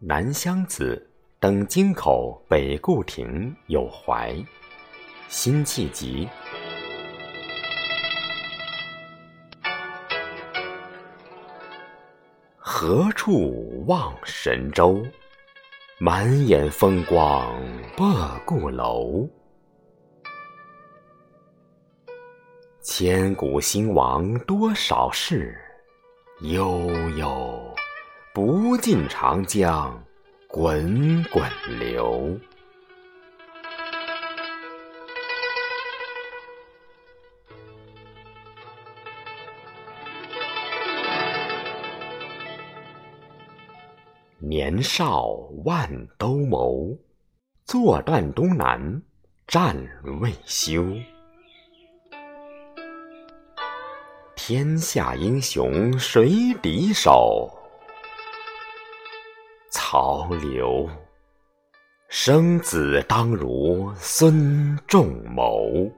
南乡子，登京口，北固亭，有怀。辛弃疾。何处望神州？满眼风光不顾楼。千古兴亡多少事，悠悠，不尽长江滚滚流。年少万兜鍪，坐断东南，战未休。天下英雄谁敌手？潮流。生子当如孙仲谋。